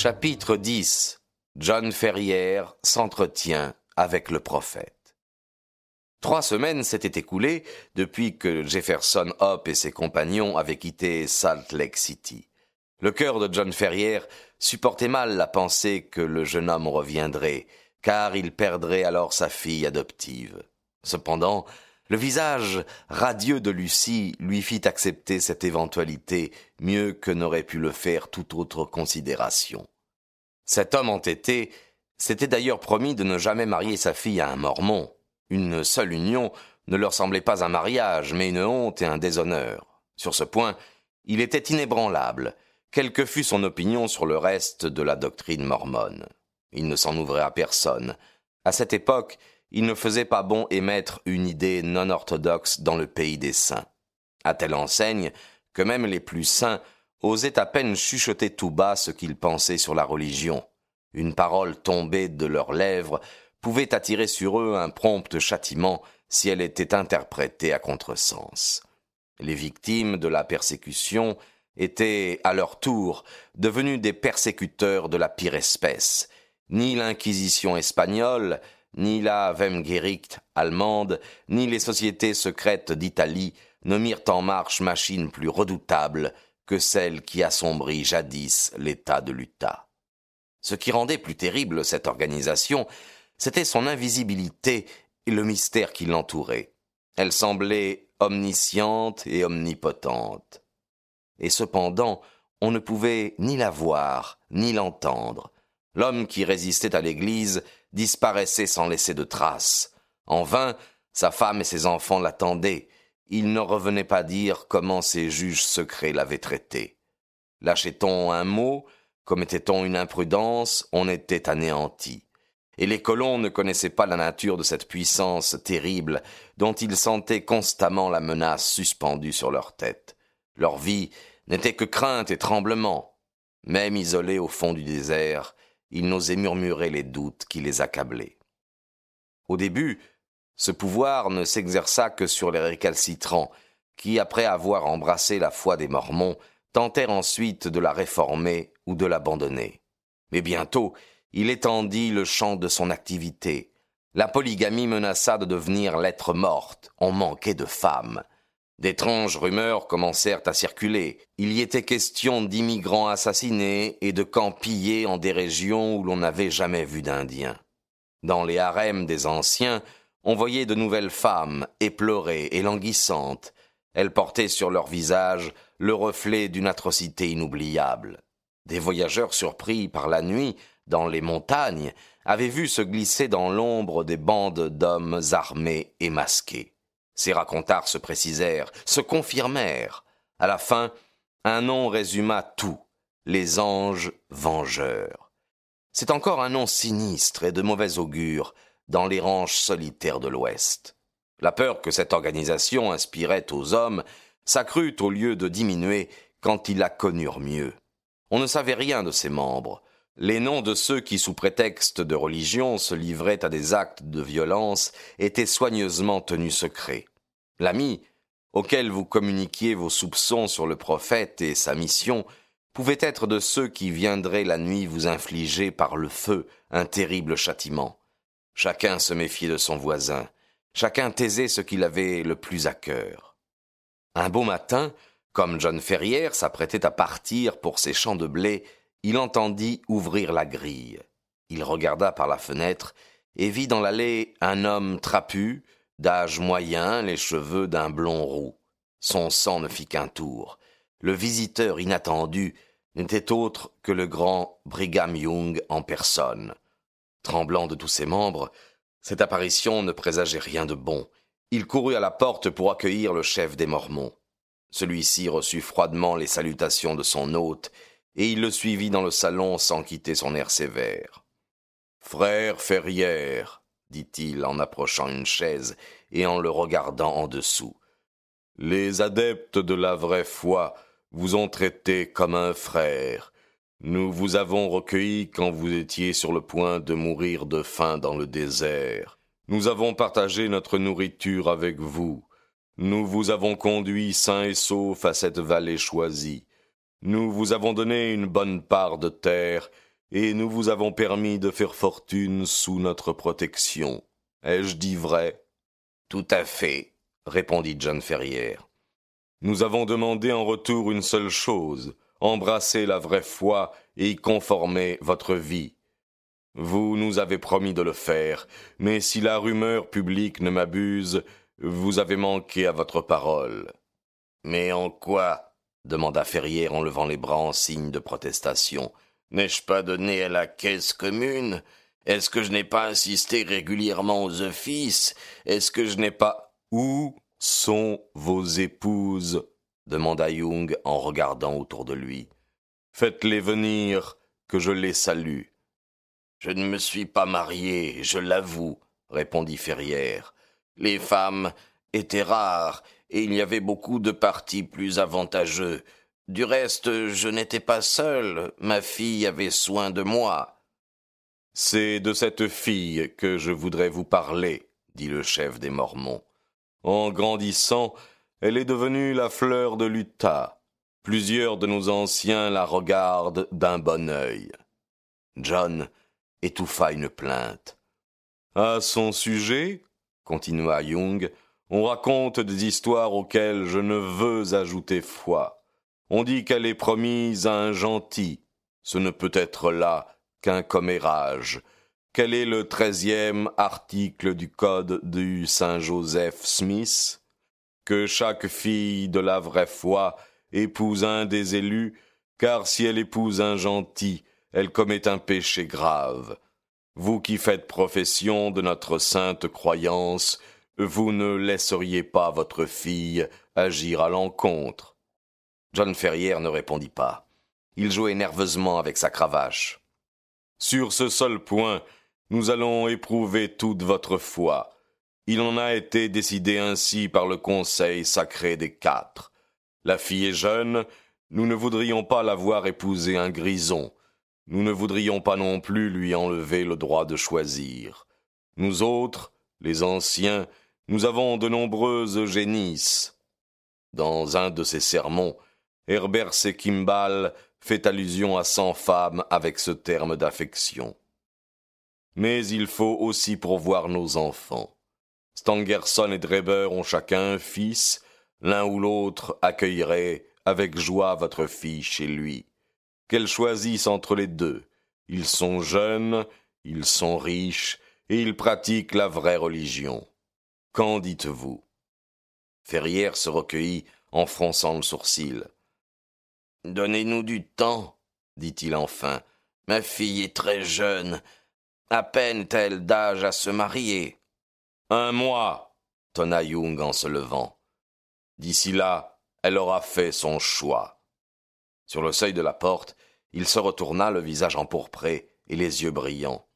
Chapitre 10 John Ferrière s'entretient avec le prophète. Trois semaines s'étaient écoulées depuis que Jefferson Hope et ses compagnons avaient quitté Salt Lake City. Le cœur de John Ferrière supportait mal la pensée que le jeune homme reviendrait, car il perdrait alors sa fille adoptive. Cependant, le visage radieux de Lucie lui fit accepter cette éventualité mieux que n'aurait pu le faire toute autre considération. Cet homme entêté s'était d'ailleurs promis de ne jamais marier sa fille à un mormon. Une seule union ne leur semblait pas un mariage, mais une honte et un déshonneur. Sur ce point, il était inébranlable, quelle que fût son opinion sur le reste de la doctrine mormone. Il ne s'en ouvrait à personne. À cette époque, il ne faisait pas bon émettre une idée non orthodoxe dans le pays des saints. À telle enseigne que même les plus saints osaient à peine chuchoter tout bas ce qu'ils pensaient sur la religion. Une parole tombée de leurs lèvres pouvait attirer sur eux un prompt châtiment si elle était interprétée à contresens. Les victimes de la persécution étaient, à leur tour, devenus des persécuteurs de la pire espèce. Ni l'Inquisition espagnole, ni la Wemgericht allemande, ni les sociétés secrètes d'Italie ne mirent en marche machine plus redoutable que celle qui assombrit jadis l'État de l'Utah. Ce qui rendait plus terrible cette organisation, c'était son invisibilité et le mystère qui l'entourait. Elle semblait omnisciente et omnipotente. Et cependant, on ne pouvait ni la voir, ni l'entendre. L'homme qui résistait à l'Église disparaissait sans laisser de traces. En vain, sa femme et ses enfants l'attendaient. Il ne revenait pas dire comment ses juges secrets l'avaient traité. Lâchait-on un mot, commettait-on une imprudence, on était anéanti. Et les colons ne connaissaient pas la nature de cette puissance terrible dont ils sentaient constamment la menace suspendue sur leur tête. Leur vie n'était que crainte et tremblement. Même isolés au fond du désert, il n'osait murmurer les doutes qui les accablaient. Au début, ce pouvoir ne s'exerça que sur les récalcitrants, qui, après avoir embrassé la foi des Mormons, tentèrent ensuite de la réformer ou de l'abandonner. Mais bientôt, il étendit le champ de son activité. La polygamie menaça de devenir lettre morte, on manquait de femmes. D'étranges rumeurs commencèrent à circuler. Il y était question d'immigrants assassinés et de camps pillés en des régions où l'on n'avait jamais vu d'Indiens. Dans les harems des anciens, on voyait de nouvelles femmes, éplorées et languissantes. Elles portaient sur leur visage le reflet d'une atrocité inoubliable. Des voyageurs surpris par la nuit dans les montagnes avaient vu se glisser dans l'ombre des bandes d'hommes armés et masqués. Ces racontards se précisèrent, se confirmèrent. À la fin, un nom résuma tout les anges vengeurs. C'est encore un nom sinistre et de mauvais augure dans les ranches solitaires de l'Ouest. La peur que cette organisation inspirait aux hommes s'accrut au lieu de diminuer quand ils la connurent mieux. On ne savait rien de ses membres. Les noms de ceux qui, sous prétexte de religion, se livraient à des actes de violence étaient soigneusement tenus secrets. L'ami, auquel vous communiquiez vos soupçons sur le prophète et sa mission, pouvait être de ceux qui viendraient la nuit vous infliger par le feu un terrible châtiment. Chacun se méfiait de son voisin, chacun taisait ce qu'il avait le plus à cœur. Un beau matin, comme John Ferrière s'apprêtait à partir pour ses champs de blé, il entendit ouvrir la grille. Il regarda par la fenêtre et vit dans l'allée un homme trapu, d'âge moyen, les cheveux d'un blond roux. Son sang ne fit qu'un tour. Le visiteur inattendu n'était autre que le grand Brigham Young en personne. Tremblant de tous ses membres, cette apparition ne présageait rien de bon. Il courut à la porte pour accueillir le chef des Mormons. Celui-ci reçut froidement les salutations de son hôte, et il le suivit dans le salon sans quitter son air sévère. Frère Ferrière, dit-il en approchant une chaise et en le regardant en dessous, les adeptes de la vraie foi vous ont traité comme un frère. Nous vous avons recueilli quand vous étiez sur le point de mourir de faim dans le désert. Nous avons partagé notre nourriture avec vous. Nous vous avons conduit sain et sauf à cette vallée choisie. Nous vous avons donné une bonne part de terre, et nous vous avons permis de faire fortune sous notre protection. Ai-je dit vrai? Tout à fait, répondit John Ferrière. Nous avons demandé en retour une seule chose, embrasser la vraie foi et y conformer votre vie. Vous nous avez promis de le faire, mais si la rumeur publique ne m'abuse, vous avez manqué à votre parole. Mais en quoi demanda Ferrière en levant les bras en signe de protestation. N'ai-je pas donné à la caisse commune? Est-ce que je n'ai pas insisté régulièrement aux offices? Est-ce que je n'ai pas... Où sont vos épouses? demanda Young en regardant autour de lui. Faites-les venir, que je les salue. Je ne me suis pas marié, je l'avoue, répondit Ferrière. Les femmes étaient rares, il y avait beaucoup de partis plus avantageux. Du reste, je n'étais pas seul, ma fille avait soin de moi. C'est de cette fille que je voudrais vous parler, dit le chef des Mormons. En grandissant, elle est devenue la fleur de l'Utah. Plusieurs de nos anciens la regardent d'un bon œil. John étouffa une plainte. À son sujet, continua Young, on raconte des histoires auxquelles je ne veux ajouter foi. On dit qu'elle est promise à un gentil. Ce ne peut être là qu'un commérage. Quel est le treizième article du code du Saint Joseph Smith? Que chaque fille de la vraie foi épouse un des élus, car si elle épouse un gentil, elle commet un péché grave. Vous qui faites profession de notre sainte croyance, vous ne laisseriez pas votre fille agir à l'encontre. John Ferrière ne répondit pas. Il jouait nerveusement avec sa cravache. Sur ce seul point, nous allons éprouver toute votre foi. Il en a été décidé ainsi par le conseil sacré des quatre. La fille est jeune, nous ne voudrions pas la voir épouser un grison. Nous ne voudrions pas non plus lui enlever le droit de choisir. Nous autres, les anciens, nous avons de nombreuses génisses. Dans un de ses sermons, Herbert Kimball fait allusion à cent femmes avec ce terme d'affection. Mais il faut aussi pourvoir nos enfants. Stangerson et Dreber ont chacun un fils, l'un ou l'autre accueillerait avec joie votre fille chez lui. Qu'elle choisisse entre les deux. Ils sont jeunes, ils sont riches, et ils pratiquent la vraie religion. Qu'en dites-vous? Ferrière se recueillit en fronçant le sourcil. Donnez-nous du temps, dit-il enfin. Ma fille est très jeune. À peine t-elle d'âge à se marier. Un mois, tonna Young en se levant. D'ici là, elle aura fait son choix. Sur le seuil de la porte, il se retourna, le visage empourpré et les yeux brillants.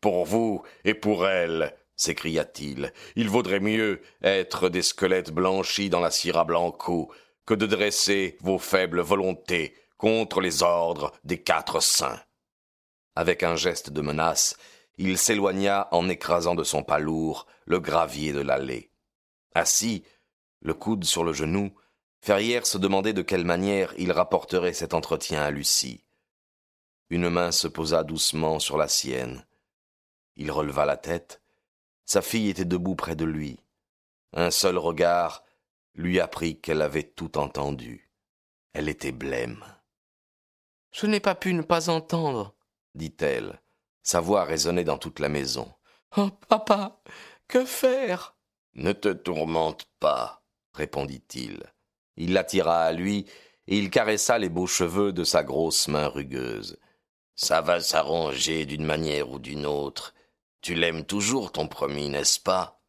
Pour vous et pour elle, s'écria-t-il, il vaudrait mieux être des squelettes blanchis dans la Sierra Blanco que de dresser vos faibles volontés contre les ordres des quatre saints. Avec un geste de menace, il s'éloigna en écrasant de son pas lourd le gravier de l'allée. Assis, le coude sur le genou, Ferrière se demandait de quelle manière il rapporterait cet entretien à Lucie. Une main se posa doucement sur la sienne. Il releva la tête sa fille était debout près de lui. Un seul regard lui apprit qu'elle avait tout entendu. Elle était blême. Je n'ai pas pu ne pas entendre, dit-elle. Sa voix résonnait dans toute la maison. Oh, papa, que faire Ne te tourmente pas, répondit-il. Il l'attira à lui et il caressa les beaux cheveux de sa grosse main rugueuse. Ça va s'arranger d'une manière ou d'une autre. Tu l'aimes toujours, ton promis, n'est-ce pas?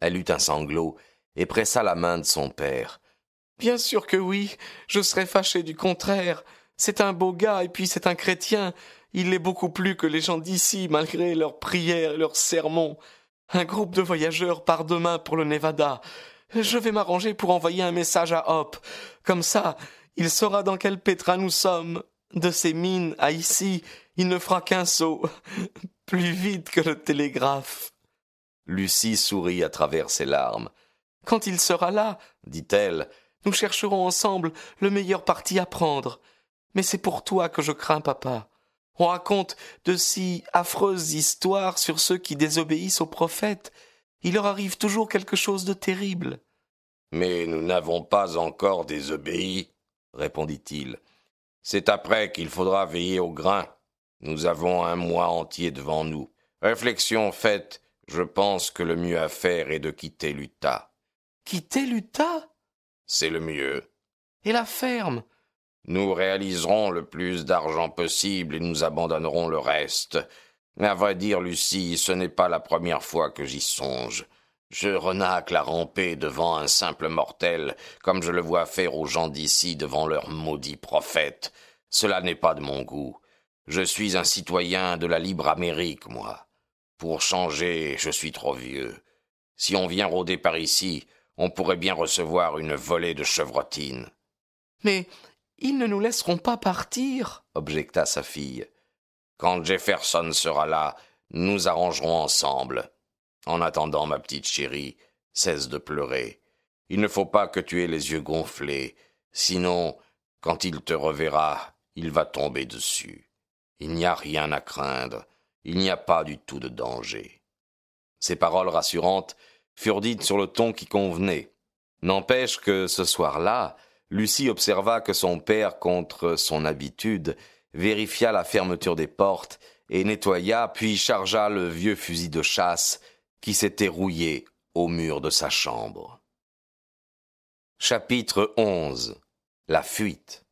Elle eut un sanglot et pressa la main de son père. Bien sûr que oui, je serais fâché du contraire. C'est un beau gars et puis c'est un chrétien. Il l'est beaucoup plus que les gens d'ici, malgré leurs prières et leurs sermons. Un groupe de voyageurs part demain pour le Nevada. Je vais m'arranger pour envoyer un message à Hop. Comme ça, il saura dans quel pétrin nous sommes. De ces mines à ici, il ne fera qu'un saut. Plus vite que le télégraphe. Lucie sourit à travers ses larmes. Quand il sera là, dit-elle, nous chercherons ensemble le meilleur parti à prendre. Mais c'est pour toi que je crains, papa. On raconte de si affreuses histoires sur ceux qui désobéissent aux prophètes. Il leur arrive toujours quelque chose de terrible. Mais nous n'avons pas encore désobéi, répondit-il. C'est après qu'il faudra veiller au grain. Nous avons un mois entier devant nous. Réflexion faite, je pense que le mieux à faire est de quitter l'Utah. Quitter l'Utah? C'est le mieux. Et la ferme? Nous réaliserons le plus d'argent possible et nous abandonnerons le reste. Mais à vrai dire, Lucie, ce n'est pas la première fois que j'y songe. Je renacle à ramper devant un simple mortel, comme je le vois faire aux gens d'ici devant leurs maudits prophètes. Cela n'est pas de mon goût. Je suis un citoyen de la libre Amérique, moi. Pour changer, je suis trop vieux. Si on vient rôder par ici, on pourrait bien recevoir une volée de chevrotines. Mais ils ne nous laisseront pas partir, objecta sa fille. Quand Jefferson sera là, nous arrangerons ensemble. En attendant, ma petite chérie, cesse de pleurer. Il ne faut pas que tu aies les yeux gonflés, sinon, quand il te reverra, il va tomber dessus. Il n'y a rien à craindre, il n'y a pas du tout de danger. Ces paroles rassurantes furent dites sur le ton qui convenait. N'empêche que ce soir-là, Lucie observa que son père, contre son habitude, vérifia la fermeture des portes et nettoya puis chargea le vieux fusil de chasse qui s'était rouillé au mur de sa chambre. Chapitre 11 La fuite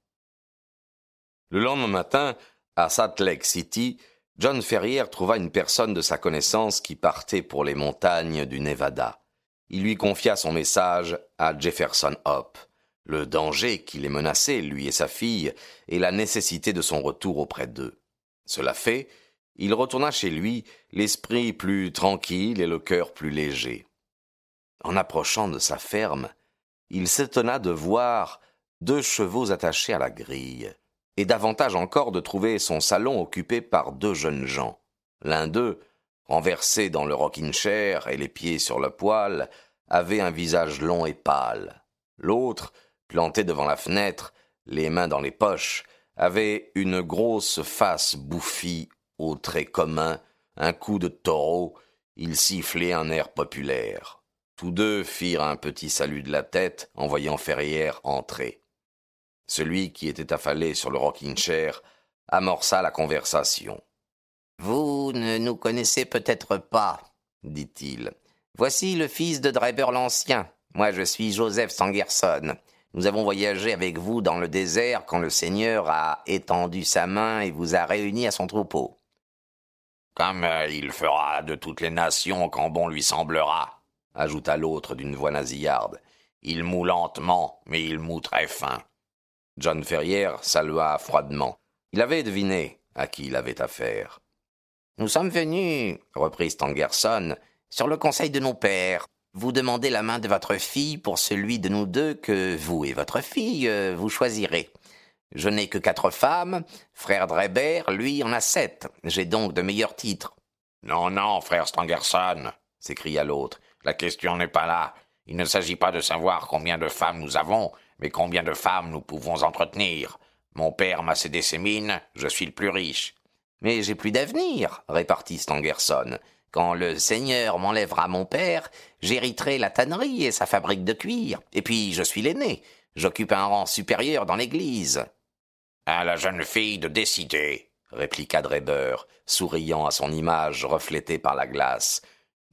Le lendemain matin, à Salt Lake City, John Ferrier trouva une personne de sa connaissance qui partait pour les montagnes du Nevada. Il lui confia son message à Jefferson Hope, le danger qui les menaçait, lui et sa fille, et la nécessité de son retour auprès d'eux. Cela fait, il retourna chez lui, l'esprit plus tranquille et le cœur plus léger. En approchant de sa ferme, il s'étonna de voir deux chevaux attachés à la grille et davantage encore de trouver son salon occupé par deux jeunes gens. L'un d'eux, renversé dans le rocking chair et les pieds sur le poêle, avait un visage long et pâle. L'autre, planté devant la fenêtre, les mains dans les poches, avait une grosse face bouffie, aux traits communs, un coup de taureau, il sifflait un air populaire. Tous deux firent un petit salut de la tête en voyant Ferrière entrer. Celui qui était affalé sur le rocking chair amorça la conversation. Vous ne nous connaissez peut-être pas, dit-il. Voici le fils de Dreber l'Ancien. Moi, je suis Joseph Sangerson. Nous avons voyagé avec vous dans le désert quand le Seigneur a étendu sa main et vous a réunis à son troupeau. Comme euh, il fera de toutes les nations quand bon lui semblera, ajouta l'autre d'une voix nasillarde. Il moue lentement, mais il moue très fin. John Ferrière salua froidement. Il avait deviné à qui il avait affaire. Nous sommes venus, reprit Stangerson, sur le conseil de nos pères. Vous demandez la main de votre fille pour celui de nous deux que vous et votre fille euh, vous choisirez. Je n'ai que quatre femmes, frère Dreber, lui, en a sept. J'ai donc de meilleurs titres. Non, non, frère Stangerson, s'écria l'autre. La question n'est pas là. Il ne s'agit pas de savoir combien de femmes nous avons, mais combien de femmes nous pouvons entretenir? Mon père m'a cédé ses mines, je suis le plus riche. Mais j'ai plus d'avenir, répartit Stangerson. Quand le Seigneur m'enlèvera mon père, j'hériterai la tannerie et sa fabrique de cuir. Et puis je suis l'aîné. J'occupe un rang supérieur dans l'Église. À la jeune fille de décider, répliqua Dreber, souriant à son image reflétée par la glace.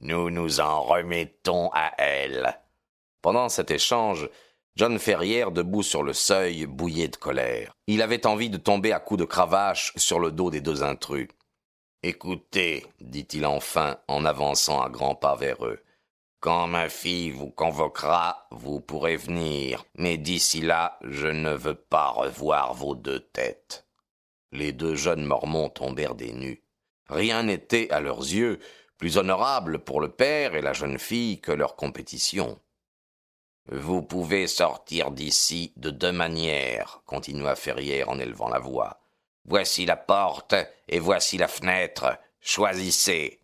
Nous nous en remettons à elle. Pendant cet échange, John Ferrière, debout sur le seuil, bouillait de colère. Il avait envie de tomber à coups de cravache sur le dos des deux intrus. Écoutez, dit-il enfin en avançant à grands pas vers eux. Quand ma fille vous convoquera, vous pourrez venir, mais d'ici là, je ne veux pas revoir vos deux têtes. Les deux jeunes Mormons tombèrent des nues. Rien n'était, à leurs yeux, plus honorable pour le père et la jeune fille que leur compétition. Vous pouvez sortir d'ici de deux manières, continua Ferrière en élevant la voix. Voici la porte et voici la fenêtre. Choisissez.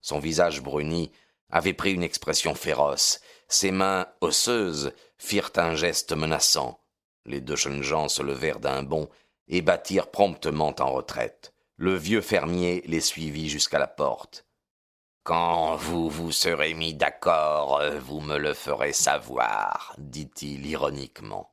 Son visage bruni avait pris une expression féroce. Ses mains osseuses firent un geste menaçant. Les deux jeunes gens se levèrent d'un bond et battirent promptement en retraite. Le vieux fermier les suivit jusqu'à la porte. Quand vous vous serez mis d'accord, vous me le ferez savoir, dit-il ironiquement.